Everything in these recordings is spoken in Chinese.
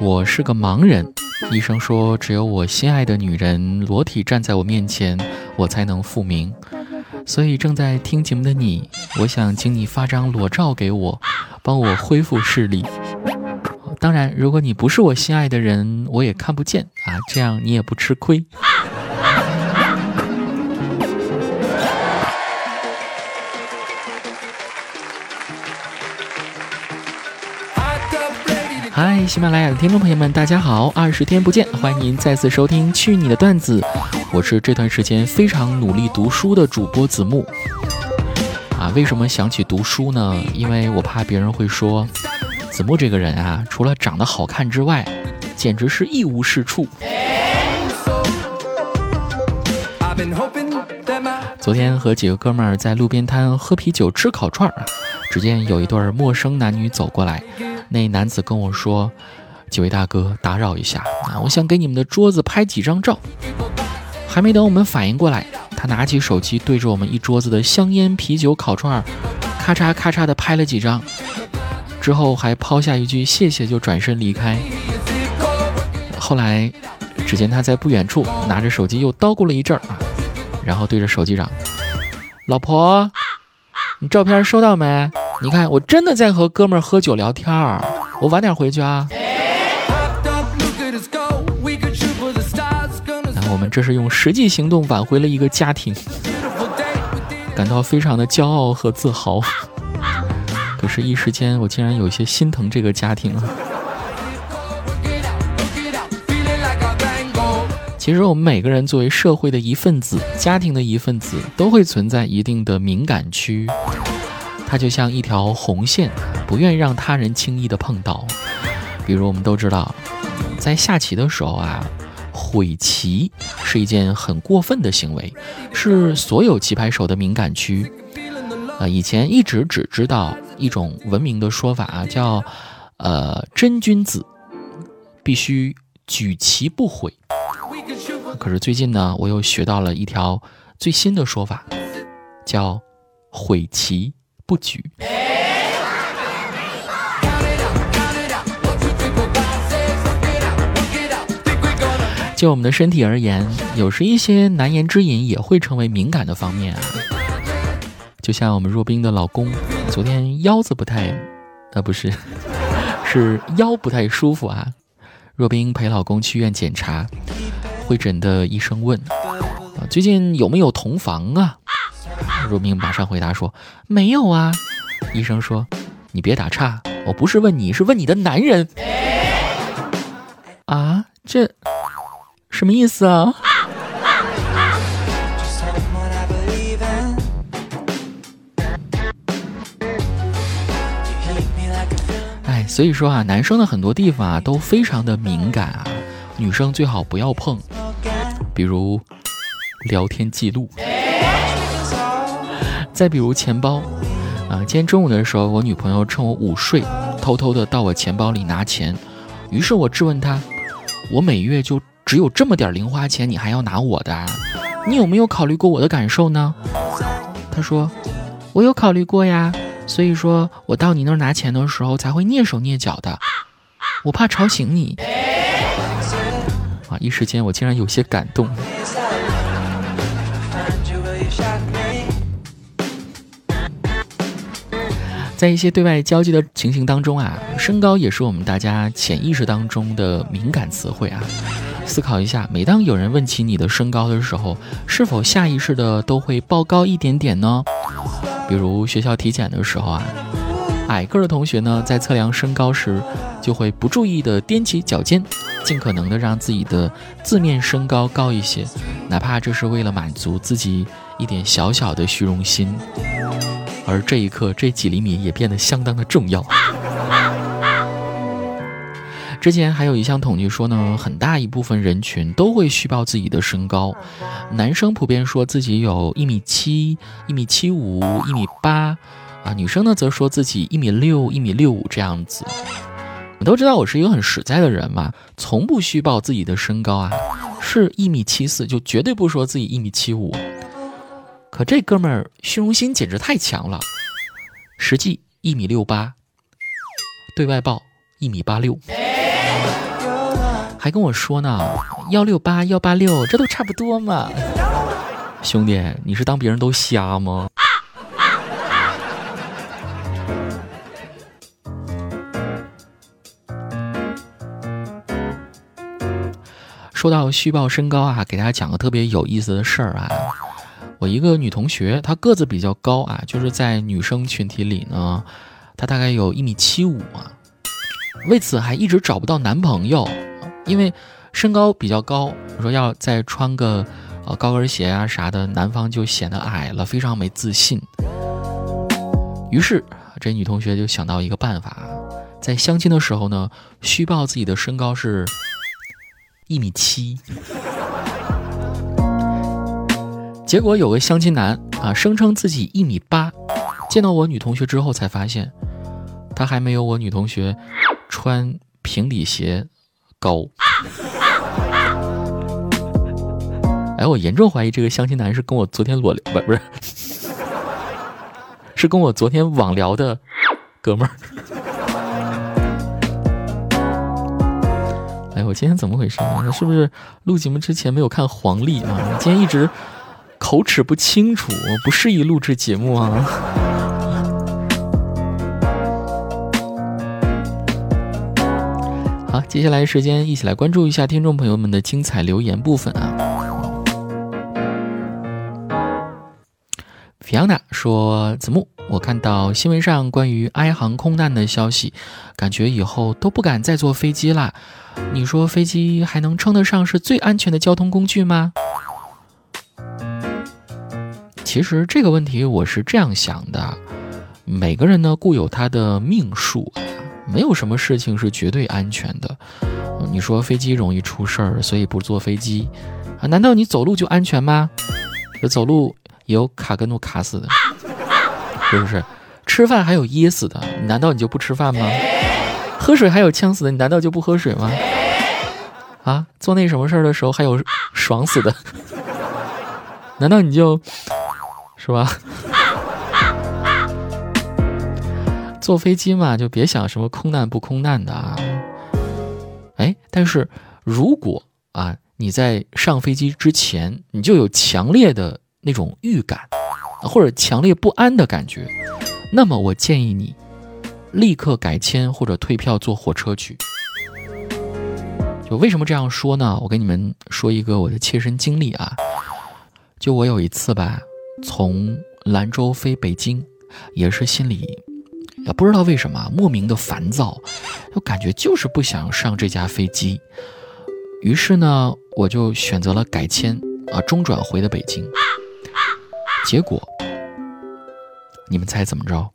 我是个盲人，医生说只有我心爱的女人裸体站在我面前，我才能复明。所以正在听节目的你，我想请你发张裸照给我，帮我恢复视力。当然，如果你不是我心爱的人，我也看不见啊，这样你也不吃亏。喜马拉雅的听众朋友们，大家好！二十天不见，欢迎您再次收听《去你的段子》，我是这段时间非常努力读书的主播子木。啊，为什么想起读书呢？因为我怕别人会说，子木这个人啊，除了长得好看之外，简直是一无是处。昨天和几个哥们儿在路边摊喝啤酒吃烤串儿，只见有一对陌生男女走过来。那男子跟我说：“几位大哥，打扰一下啊，我想给你们的桌子拍几张照。”还没等我们反应过来，他拿起手机对着我们一桌子的香烟、啤酒、烤串，咔嚓咔嚓的拍了几张，之后还抛下一句谢谢，就转身离开。后来，只见他在不远处拿着手机又叨咕了一阵儿啊，然后对着手机嚷：“老婆，你照片收到没？”你看，我真的在和哥们儿喝酒聊天儿，我晚点回去啊。那我们这是用实际行动挽回了一个家庭，感到非常的骄傲和自豪。可是，一时间我竟然有些心疼这个家庭了。其实，我们每个人作为社会的一份子，家庭的一份子，都会存在一定的敏感区。它就像一条红线，不愿意让他人轻易的碰到。比如我们都知道，在下棋的时候啊，毁棋是一件很过分的行为，是所有棋牌手的敏感区。呃，以前一直只知道一种文明的说法啊，叫呃真君子必须举棋不毁。可是最近呢，我又学到了一条最新的说法，叫毁棋。不举。就我们的身体而言，有时一些难言之隐也会成为敏感的方面啊。就像我们若冰的老公，昨天腰子不太，啊不是，是腰不太舒服啊。若冰陪老公去医院检查，会诊的医生问，啊最近有没有同房啊？若冰马上回答说：“没有啊。”医生说：“你别打岔，我不是问你，是问你的男人。”啊，这什么意思啊？哎，所以说啊，男生的很多地方啊都非常的敏感啊，女生最好不要碰，比如聊天记录。再比如钱包，啊，今天中午的时候，我女朋友趁我午睡，偷偷的到我钱包里拿钱，于是我质问她，我每月就只有这么点零花钱，你还要拿我的？你有没有考虑过我的感受呢？她说，我有考虑过呀，所以说我到你那儿拿钱的时候才会蹑手蹑脚的，我怕吵醒你。啊，一时间我竟然有些感动。在一些对外交际的情形当中啊，身高也是我们大家潜意识当中的敏感词汇啊。思考一下，每当有人问起你的身高的时候，是否下意识的都会报高一点点呢？比如学校体检的时候啊，矮个的同学呢，在测量身高时，就会不注意的踮起脚尖，尽可能的让自己的字面身高高一些，哪怕这是为了满足自己一点小小的虚荣心。而这一刻，这几厘米也变得相当的重要。之前还有一项统计说呢，很大一部分人群都会虚报自己的身高，男生普遍说自己有一米七、一米七五、一米八，啊，女生呢则说自己一米六、一米六五这样子。我都知道我是一个很实在的人嘛，从不虚报自己的身高啊，是一米七四就绝对不说自己一米七五。可这哥们儿虚荣心简直太强了，实际一米六八，对外报一米八六，还跟我说呢，幺六八幺八六，这都差不多嘛。兄弟，你是当别人都瞎吗？说到虚报身高啊，给大家讲个特别有意思的事儿啊。我一个女同学，她个子比较高啊，就是在女生群体里呢，她大概有一米七五啊。为此还一直找不到男朋友，因为身高比较高，说要再穿个呃高跟鞋啊啥的，男方就显得矮了，非常没自信。于是这女同学就想到一个办法，在相亲的时候呢，虚报自己的身高是。一米七，结果有个相亲男啊，声称自己一米八，见到我女同学之后才发现，他还没有我女同学穿平底鞋高。哎，我严重怀疑这个相亲男是跟我昨天裸聊，不不是，是跟我昨天网聊的哥们儿。我今天怎么回事？是不是录节目之前没有看黄历啊？今天一直口齿不清楚，不适宜录制节目啊。好，接下来时间一起来关注一下听众朋友们的精彩留言部分啊。菲 n 娜说：“子木，我看到新闻上关于埃航空难的消息，感觉以后都不敢再坐飞机啦。你说飞机还能称得上是最安全的交通工具吗？”其实这个问题我是这样想的：每个人呢固有他的命数，没有什么事情是绝对安全的。你说飞机容易出事儿，所以不坐飞机啊？难道你走路就安全吗？走路。有卡跟路卡死的，是不是？吃饭还有噎死的，难道你就不吃饭吗？喝水还有呛死的，你难道就不喝水吗？啊，做那什么事儿的时候还有爽死的，难道你就，是吧？坐飞机嘛，就别想什么空难不空难的啊。哎，但是如果啊，你在上飞机之前，你就有强烈的。那种预感，或者强烈不安的感觉，那么我建议你立刻改签或者退票坐火车去。就为什么这样说呢？我跟你们说一个我的切身经历啊。就我有一次吧，从兰州飞北京，也是心里也不知道为什么莫名的烦躁，就感觉就是不想上这架飞机。于是呢，我就选择了改签啊，中转回的北京。结果，你们猜怎么着？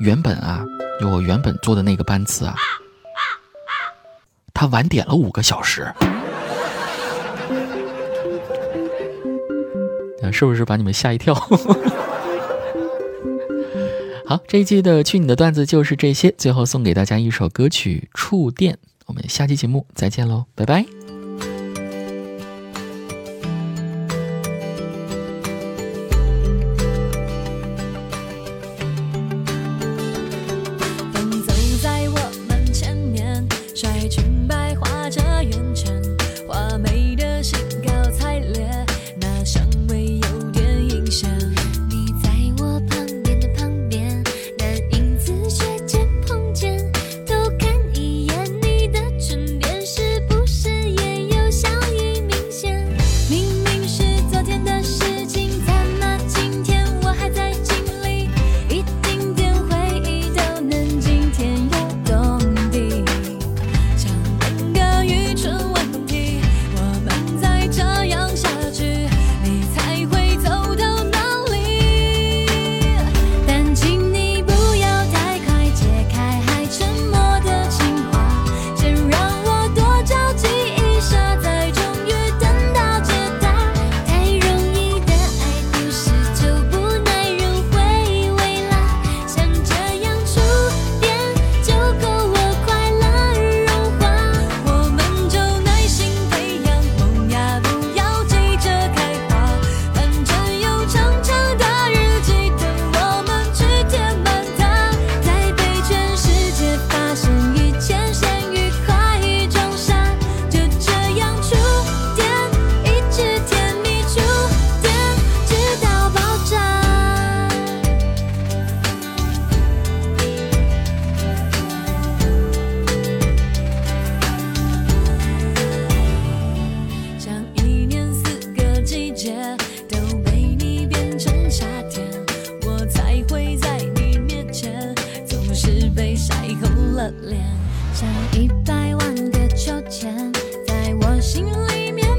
原本啊，就我原本坐的那个班次啊，他晚点了五个小时。是不是把你们吓一跳？好，这一季的去你的段子就是这些。最后送给大家一首歌曲《触电》，我们下期节目再见喽，拜拜。被晒红了脸像一百万个秋千在我心里面